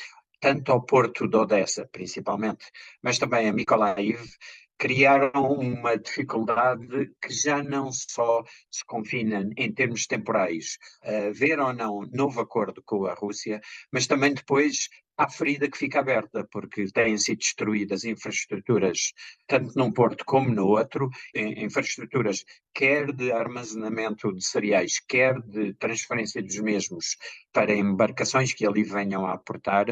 tanto ao porto de Odessa, principalmente, mas também a Mykolaiv, criaram uma dificuldade que já não só se confina em termos temporais, ver ou não novo acordo com a Rússia, mas também depois há ferida que fica aberta, porque têm sido destruídas infraestruturas, tanto num porto como no outro, infraestruturas quer de armazenamento de cereais, quer de transferência dos mesmos para embarcações que ali venham a aportar,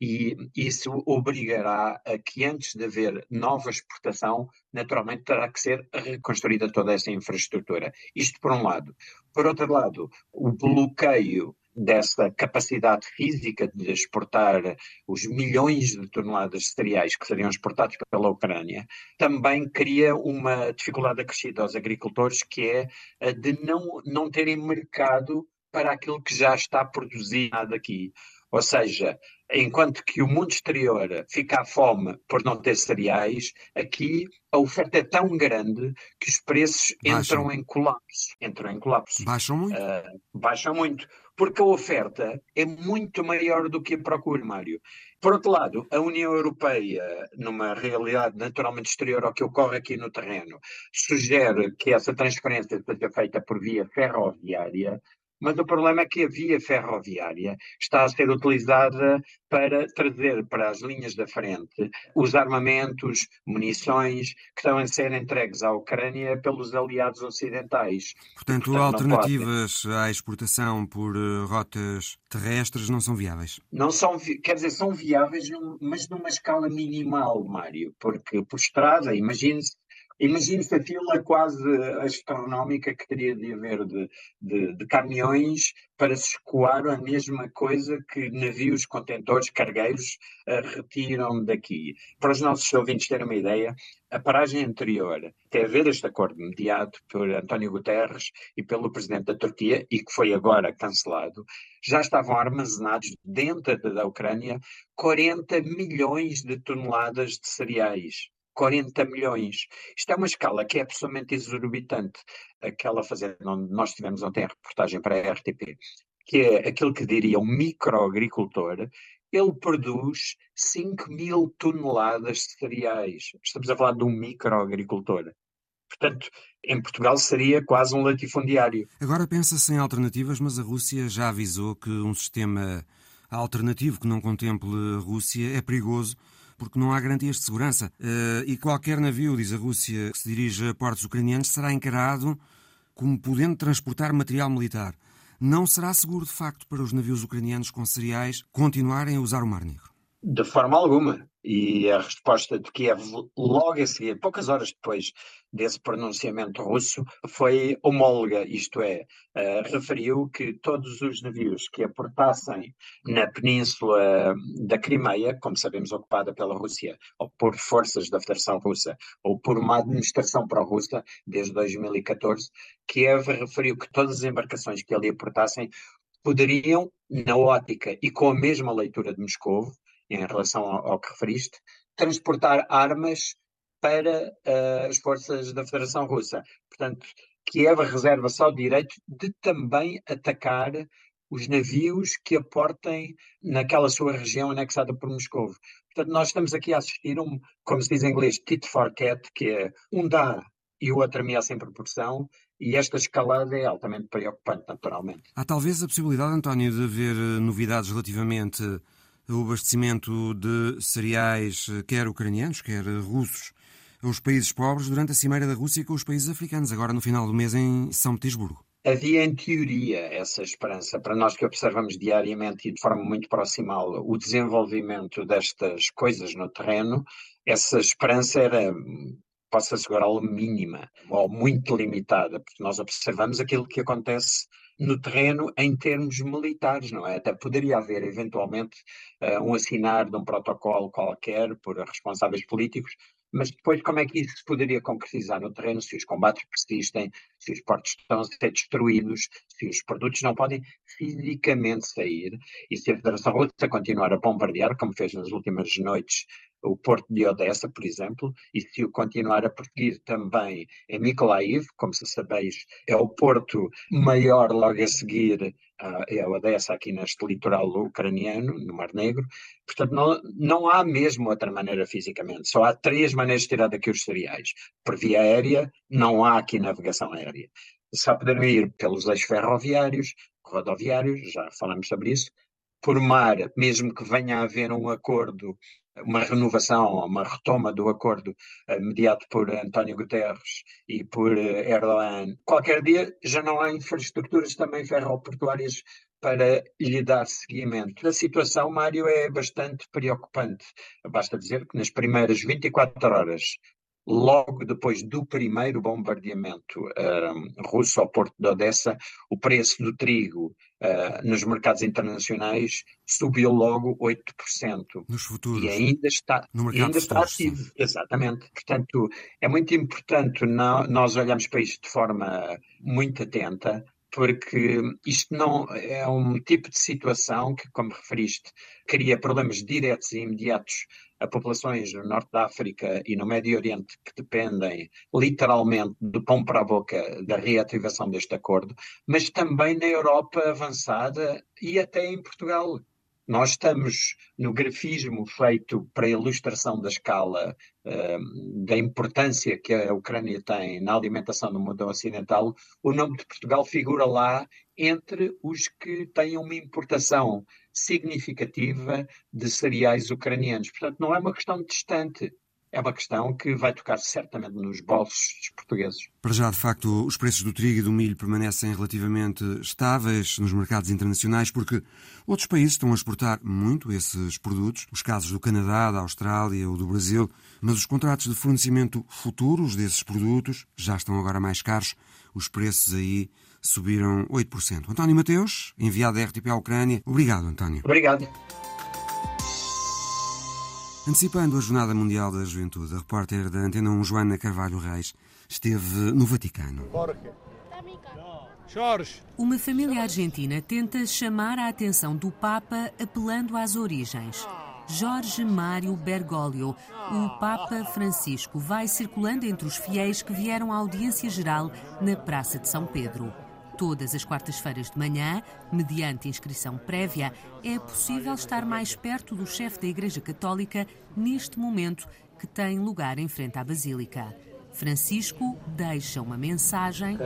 e isso obrigará a que antes de haver nova exportação, naturalmente terá que ser reconstruída toda essa infraestrutura. Isto por um lado. Por outro lado, o bloqueio dessa capacidade física de exportar os milhões de toneladas de cereais que seriam exportados pela Ucrânia, também cria uma dificuldade acrescida aos agricultores, que é a de não, não terem mercado para aquilo que já está produzido aqui. Ou seja, enquanto que o mundo exterior fica à fome por não ter cereais, aqui a oferta é tão grande que os preços baixam. entram em colapso. Entram em colapso. Baixam muito? Uh, baixam muito porque a oferta é muito maior do que a procura, Mário. Por outro lado, a União Europeia, numa realidade naturalmente exterior ao que ocorre aqui no terreno, sugere que essa transferência seja feita por via ferroviária, mas o problema é que a via ferroviária está a ser utilizada para trazer para as linhas da frente os armamentos, munições que estão a ser entregues à Ucrânia pelos aliados ocidentais. Portanto, Portanto alternativas à exportação por eh, rotas terrestres não são viáveis? Não são, quer dizer, são viáveis, mas numa escala minimal, Mário, porque por estrada, imagine-se Imagine-se a fila quase astronómica que teria de haver de, de, de, caminhões para se escoar a mesma coisa que navios contentores cargueiros uh, retiram daqui. Para os nossos ouvintes terem uma ideia, a paragem anterior até haver este acordo mediado por António Guterres e pelo presidente da Turquia, e que foi agora cancelado, já estavam armazenados dentro da Ucrânia 40 milhões de toneladas de cereais 40 milhões. Isto é uma escala que é absolutamente exorbitante. Aquela fazenda onde nós tivemos ontem a reportagem para a RTP, que é aquilo que diria um microagricultor, ele produz 5 mil toneladas de cereais. Estamos a falar de um microagricultor. Portanto, em Portugal seria quase um latifundiário. Agora pensa-se em alternativas, mas a Rússia já avisou que um sistema alternativo que não contemple a Rússia é perigoso porque não há garantias de segurança. Uh, e qualquer navio, diz a Rússia, que se dirige a portos ucranianos será encarado como podendo transportar material militar. Não será seguro, de facto, para os navios ucranianos com cereais continuarem a usar o Mar Negro? De forma alguma. E a resposta de Kiev, logo a seguir, poucas horas depois desse pronunciamento russo, foi homóloga, isto é, uh, referiu que todos os navios que aportassem na península da Crimeia, como sabemos ocupada pela Rússia, ou por forças da Federação Russa, ou por uma administração pró-russa, desde 2014, Kiev referiu que todas as embarcações que ali aportassem poderiam, na ótica e com a mesma leitura de Moscou, em relação ao, ao que referiste, transportar armas para uh, as forças da Federação Russa. Portanto, Kiev reserva só o direito de também atacar os navios que aportem naquela sua região anexada por Moscou. Portanto, nós estamos aqui a assistir um, como se diz em inglês, tit for tat, que é um dá e o outro ameaça em proporção, e esta escalada é altamente preocupante, naturalmente. Há talvez a possibilidade, António, de haver eh, novidades relativamente o abastecimento de cereais, quer ucranianos, quer russos, aos países pobres durante a Cimeira da Rússia com os países africanos, agora no final do mês em São Petersburgo. Havia em teoria essa esperança, para nós que observamos diariamente e de forma muito proximal o desenvolvimento destas coisas no terreno, essa esperança era, posso assegurá-lo, mínima ou muito limitada, porque nós observamos aquilo que acontece no terreno em termos militares, não é? Até poderia haver eventualmente uh, um assinar de um protocolo qualquer por responsáveis políticos, mas depois como é que isso se poderia concretizar no terreno se os combates persistem, se os portos estão a ser destruídos, se os produtos não podem fisicamente sair e se a Federação Russa continuar a bombardear, como fez nas últimas noites o porto de Odessa, por exemplo, e se o continuar a perseguir também em Mykolaiv, como se sabeis, é o porto maior logo a seguir a é Odessa, aqui neste litoral ucraniano, no Mar Negro. Portanto, não, não há mesmo outra maneira fisicamente. Só há três maneiras de tirar daqui os cereais. Por via aérea, não há aqui navegação aérea. Só poderão ir pelos eixos ferroviários, rodoviários, já falamos sobre isso, por mar, mesmo que venha a haver um acordo uma renovação, uma retoma do acordo uh, mediado por António Guterres e por uh, Erdogan. Qualquer dia já não há infraestruturas também ferroportuárias para lhe dar seguimento. A situação, Mário, é bastante preocupante. Basta dizer que nas primeiras 24 horas logo depois do primeiro bombardeamento uh, russo ao porto de Odessa, o preço do trigo uh, nos mercados internacionais subiu logo 8%. Nos futuros. E ainda está, no mercado ainda está ativo. Exatamente. Portanto, é muito importante não, nós olharmos para isto de forma muito atenta, porque isto não é um tipo de situação que, como referiste, cria problemas diretos e imediatos a populações no norte da África e no Médio Oriente que dependem literalmente do pão para a boca da reativação deste acordo, mas também na Europa avançada e até em Portugal. Nós estamos no grafismo feito para a ilustração da escala uh, da importância que a Ucrânia tem na alimentação no mundo ocidental. O nome de Portugal figura lá entre os que têm uma importação significativa de cereais ucranianos. Portanto, não é uma questão distante é uma questão que vai tocar certamente nos bolsos dos portugueses. Para já, de facto, os preços do trigo e do milho permanecem relativamente estáveis nos mercados internacionais porque outros países estão a exportar muito esses produtos, os casos do Canadá, da Austrália ou do Brasil, mas os contratos de fornecimento futuros desses produtos já estão agora mais caros, os preços aí subiram 8%. António Mateus, enviado da RTP à Ucrânia. Obrigado, António. Obrigado. Antecipando a Jornada Mundial da Juventude, a repórter da Antena 1, Joana Carvalho Reis, esteve no Vaticano. Uma família argentina tenta chamar a atenção do Papa apelando às origens. Jorge Mário Bergoglio, o Papa Francisco, vai circulando entre os fiéis que vieram à audiência geral na Praça de São Pedro todas as quartas-feiras de manhã, mediante inscrição prévia, é possível estar mais perto do chefe da Igreja Católica neste momento que tem lugar em frente à Basílica. Francisco deixa uma mensagem.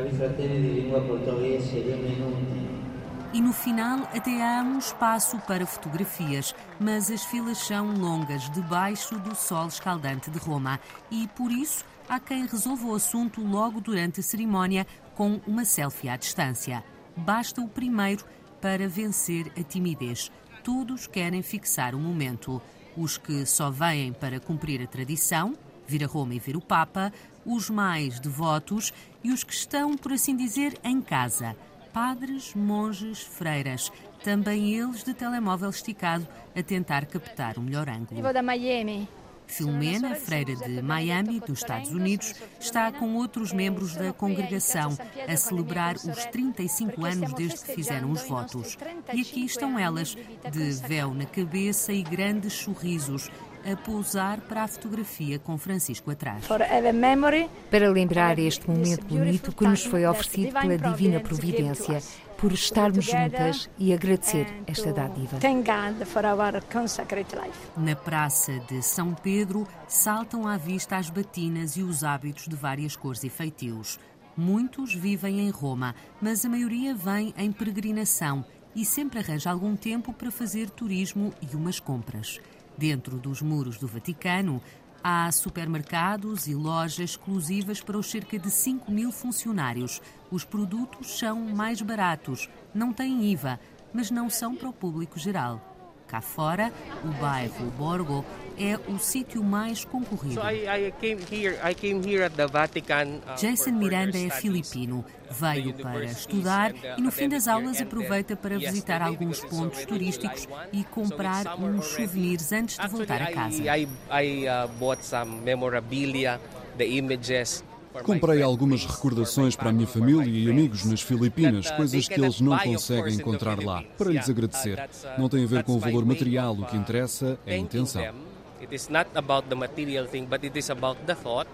E no final até há um espaço para fotografias, mas as filas são longas debaixo do sol escaldante de Roma e por isso há quem resolva o assunto logo durante a cerimónia com uma selfie à distância. Basta o primeiro para vencer a timidez. Todos querem fixar o momento. Os que só vêm para cumprir a tradição, vir a Roma e ver o Papa, os mais devotos e os que estão, por assim dizer, em casa. Padres, monges, freiras, também eles de telemóvel esticado a tentar captar o melhor ângulo. Vou da Miami. Filomena, freira de Miami, dos Estados Unidos, está com outros membros da congregação a celebrar os 35 anos desde que fizeram os votos. E aqui estão elas, de véu na cabeça e grandes sorrisos, a pousar para a fotografia com Francisco atrás. Para lembrar este momento bonito que nos foi oferecido pela Divina Providência, por estarmos juntas e agradecer esta dádiva. Na Praça de São Pedro, saltam à vista as batinas e os hábitos de várias cores e feitios. Muitos vivem em Roma, mas a maioria vem em peregrinação e sempre arranja algum tempo para fazer turismo e umas compras. Dentro dos muros do Vaticano, há supermercados e lojas exclusivas para os cerca de 5 mil funcionários. Os produtos são mais baratos, não têm IVA, mas não são para o público geral. Cá fora, o bairro Borgo é o sítio mais concorrido. Jason Miranda é filipino. Veio para estudar e no fim das aulas aproveita para visitar alguns pontos turísticos e comprar uns souvenirs antes de voltar a casa. Comprei algumas recordações para a minha família e amigos nas Filipinas, coisas que eles não conseguem encontrar lá, para lhes agradecer. Não tem a ver com o valor material, o que interessa é a intenção.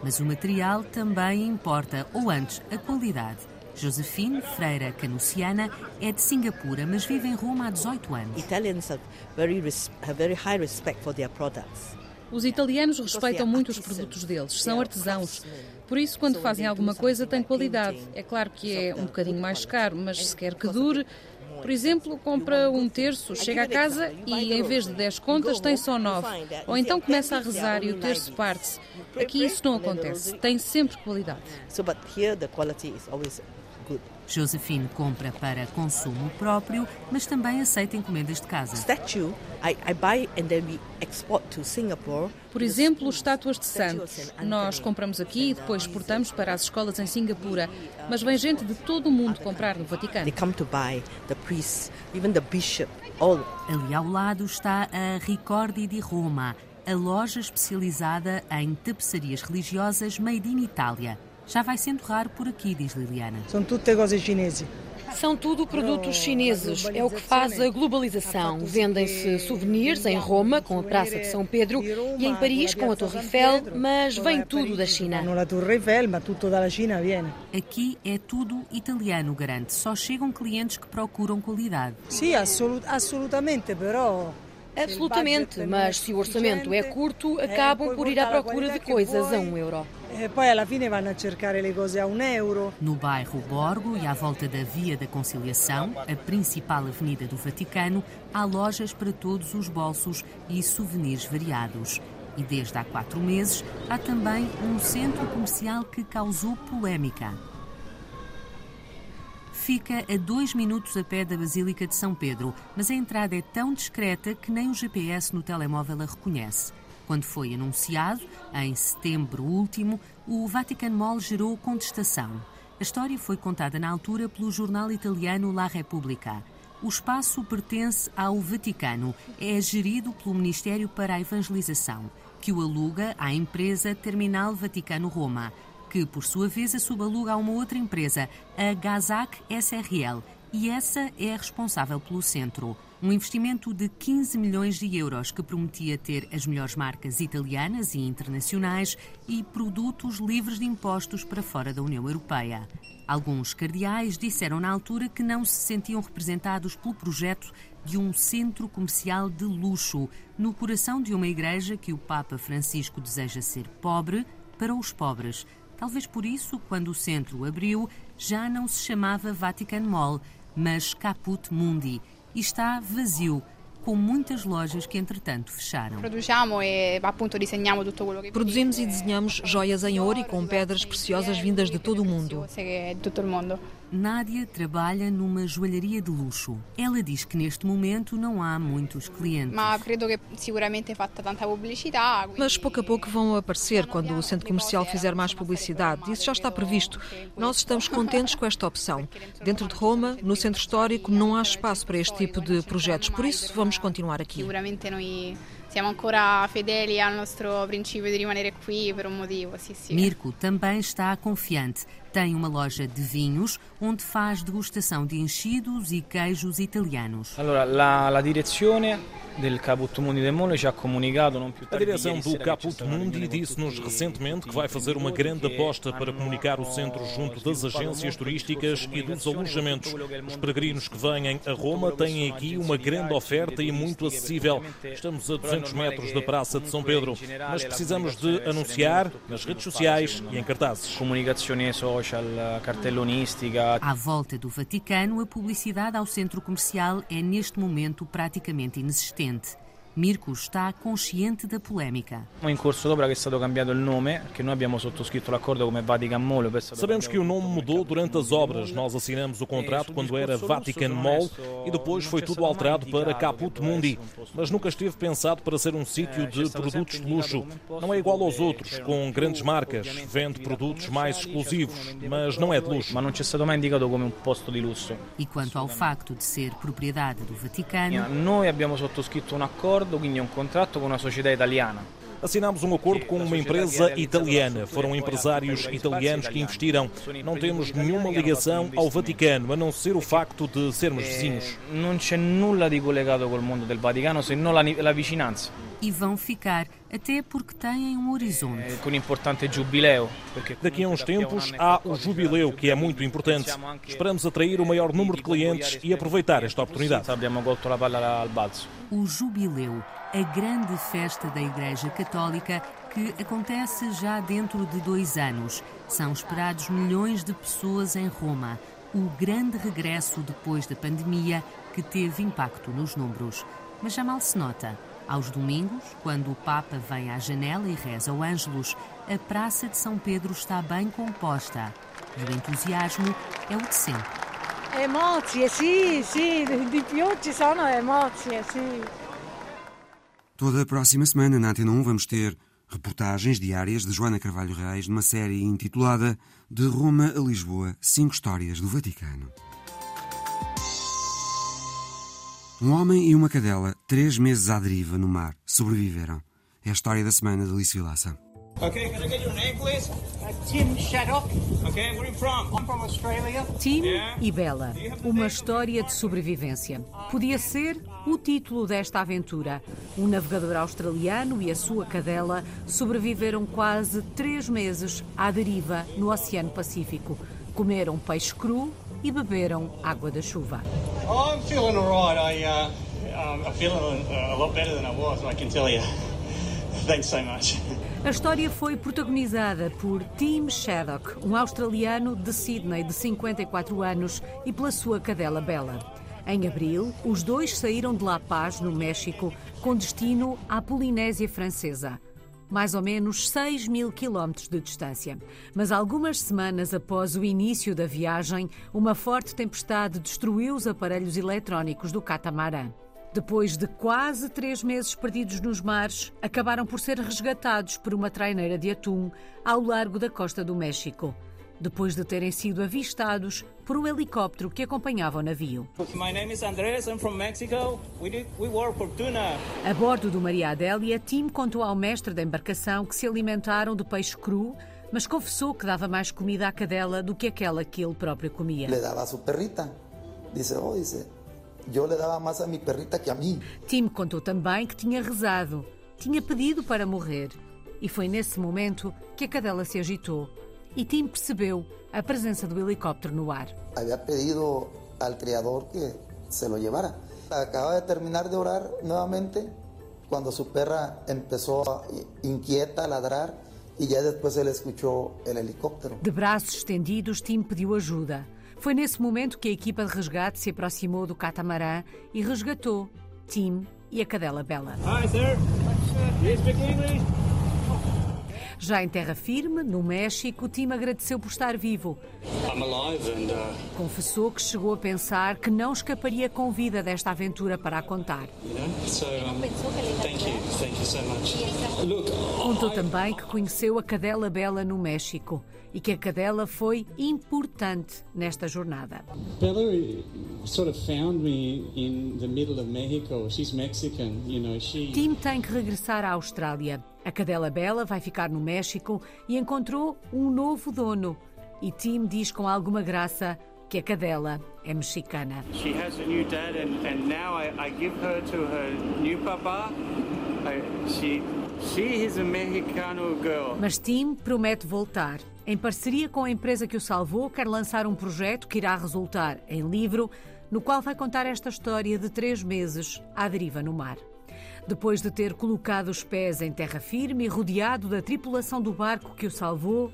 Mas o material também importa, ou antes, a qualidade. Josefine Freira Canuciana é de Singapura, mas vive em Roma há 18 anos. Italians have very, have very high respect for their products. Os italianos respeitam muito os produtos deles, são artesãos. Por isso, quando fazem alguma coisa, tem qualidade. É claro que é um bocadinho mais caro, mas se quer que dure. Por exemplo, compra um terço, chega a casa e em vez de 10 contas tem só 9. Ou então começa a rezar e o terço parte-se. Aqui isso não acontece, tem sempre qualidade. Josephine compra para consumo próprio, mas também aceita encomendas de casa. Por exemplo, estátuas de santos. Nós compramos aqui e depois exportamos para as escolas em Singapura, mas vem gente de todo o mundo comprar no Vaticano. Ali ao lado está a Ricordi di Roma, a loja especializada em tapeçarias religiosas made in Itália. Já vai sendo raro por aqui, diz Liliana. São tudo coisas chineses. São tudo produtos chineses. É o que faz a globalização. Vendem-se souvenirs em Roma, com a Praça de São Pedro, e em Paris, com a Torre Eiffel, mas vem tudo da China. Não a Torre Eiffel, mas tudo da China vem. Aqui é tudo italiano, garante. Só chegam clientes que procuram qualidade. Sim, absolutamente, pero Absolutamente, mas se o orçamento é curto, acabam por ir à procura de coisas a um euro. No bairro Borgo e à volta da Via da Conciliação, a principal avenida do Vaticano, há lojas para todos os bolsos e souvenirs variados. E desde há quatro meses há também um centro comercial que causou polémica. Fica a dois minutos a pé da Basílica de São Pedro, mas a entrada é tão discreta que nem o GPS no telemóvel a reconhece. Quando foi anunciado, em setembro último, o Vatican Mall gerou contestação. A história foi contada na altura pelo jornal italiano La Repubblica. O espaço pertence ao Vaticano, é gerido pelo Ministério para a Evangelização, que o aluga à empresa Terminal Vaticano Roma, que por sua vez a subaluga a uma outra empresa, a Gazac SRL, e essa é responsável pelo centro. Um investimento de 15 milhões de euros que prometia ter as melhores marcas italianas e internacionais e produtos livres de impostos para fora da União Europeia. Alguns cardeais disseram na altura que não se sentiam representados pelo projeto de um centro comercial de luxo no coração de uma igreja que o Papa Francisco deseja ser pobre para os pobres. Talvez por isso, quando o centro abriu, já não se chamava Vatican Mall, mas Caput Mundi e está vazio, com muitas lojas que entretanto fecharam. Produzimos e desenhamos joias em ouro e com pedras preciosas vindas de todo o mundo. Nádia trabalha numa joalharia de luxo. Ela diz que neste momento não há muitos clientes. Mas pouco a pouco vão aparecer quando o centro comercial fizer mais publicidade. Isso já está previsto. Nós estamos contentes com esta opção. Dentro de Roma, no centro histórico, não há espaço para este tipo de projetos. Por isso, vamos continuar aqui. Siamo ancora fedeli al nostro principio di rimanere qui per un motivo. Mirko também está confiante. Tem uma loja de vinhos onde faz degustação de enchidos e queijos italianos. Comunicado não A direção do Caput Mundi disse-nos recentemente que vai fazer uma grande aposta para comunicar o centro junto das agências turísticas e dos alojamentos. Os peregrinos que vêm a Roma têm aqui uma grande oferta e muito acessível. Estamos a 200 metros da Praça de São Pedro, mas precisamos de anunciar nas redes sociais e em cartazes. Comunicação social, cartelonística. À volta do Vaticano, a publicidade ao centro comercial é neste momento praticamente inexistente. Mirko está consciente da polémica. Em curso d'opera que stato cambiato il nome, perché noi abbiamo sottoscritto l'accordo come Vatican Mall. Sabemos que o nome mudou durante as obras. Nós assinamos o contrato quando era Vatican Mall e depois foi tudo alterado para Caput Mundi. Mas nunca esteve pensado para ser um sítio de produtos de luxo. Não é igual aos outros, com grandes marcas. Vende produtos mais exclusivos, mas não é de luxo. Mas não c'è stato mai indicato come um posto de luxo. E quanto ao facto de ser propriedade do Vaticano, nós abbiamo sottoscritto um acordo accordo, quindi un contratto con una società italiana. Assinámos um acordo com uma empresa italiana. Foram empresários italianos que investiram. Não temos nenhuma ligação ao Vaticano, a não ser o facto de sermos vizinhos. Não c'è nulla di collegato col mondo del Vaticano, se non la, la vicinanza. E vão ficar, até porque têm um horizonte. Um jubileu. Daqui a uns tempos há o jubileu, que é muito importante. Esperamos atrair o maior número de clientes e aproveitar esta oportunidade. O jubileu a grande festa da Igreja Católica que acontece já dentro de dois anos. São esperados milhões de pessoas em Roma. O grande regresso depois da pandemia que teve impacto nos números. Mas já mal se nota. Aos domingos, quando o Papa vem à janela e reza o Ângelus, a Praça de São Pedro está bem composta. E o entusiasmo é o de sempre. Emozie, sim, sim, di più ci sono emozie, sim. Toda a próxima semana, na Antena 1, vamos ter reportagens diárias de Joana Carvalho Reis numa série intitulada De Roma a Lisboa, Cinco Histórias do Vaticano. Um homem e uma cadela, três meses à deriva no mar, sobreviveram. É a história da semana de Alice Vilaça. Okay, can I get your name, please? Uh, Tim Shaddock. Okay, where are you from? I'm from Australia. Tim yeah. e Bella, uma história de sobrevivência. Podia ser o título desta aventura. Um navegador australiano e a sua cadela sobreviveram quase três meses à deriva no Oceano Pacífico. Comeram peixe cru e beberam água da chuva. Oh, I'm feeling alright. I, uh, um, I'm feeling a lot better than I was, I can tell you. Thanks so much. A história foi protagonizada por Tim Shaddock, um australiano de Sydney de 54 anos, e pela sua cadela Bella. Em abril, os dois saíram de La Paz, no México, com destino à Polinésia Francesa mais ou menos 6 mil quilómetros de distância. Mas algumas semanas após o início da viagem, uma forte tempestade destruiu os aparelhos eletrónicos do catamarã. Depois de quase três meses perdidos nos mares, acabaram por ser resgatados por uma traineira de atum ao largo da costa do México, depois de terem sido avistados por um helicóptero que acompanhava o navio. A bordo do Maria Adélia, Tim contou ao mestre da embarcação que se alimentaram de peixe cru, mas confessou que dava mais comida à cadela do que aquela que ele próprio comia. Le dava a sua perrita. Disse, oh, disse, eu le dava mais a minha perrita que a mim. Tim contou também que tinha rezado, tinha pedido para morrer. E foi nesse momento que a cadela se agitou. E Tim percebeu a presença do helicóptero no ar. Havia pedido ao Criador que se lo llevara. Acaba de terminar de orar novamente quando sua perra começou inquieta a ladrar e já depois ele escutou o helicóptero. De braços estendidos, Tim pediu ajuda. Foi nesse momento que a equipa de resgate se aproximou do catamarã e resgatou Tim e a cadela Bela. Hi, sir. Speak English? Já em terra firme, no México, Tim agradeceu por estar vivo. Uh... Confessou que chegou a pensar que não escaparia com vida desta aventura para a contar. Contou também que conheceu a cadela Bela no México e que a cadela foi importante nesta jornada. Bella sort of found me in the middle of Mexico. She's Mexican, you know, she... Tim tem que regressar à Austrália. A cadela Bela vai ficar no México e encontrou um novo dono. E Tim diz com alguma graça que a cadela é mexicana. She has a new dad and, and now I, I give her to her new papa. I, she, she is a Mexicano girl. Mas Tim promete voltar. Em parceria com a empresa que o salvou, quer lançar um projeto que irá resultar em livro, no qual vai contar esta história de três meses à deriva no mar. Depois de ter colocado os pés em terra firme e rodeado da tripulação do barco que o salvou,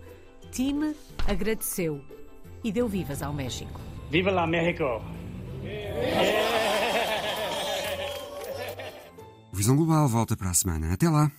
Tim agradeceu e deu vivas ao México. Viva lá, México! Visão Global volta para a semana. Até lá!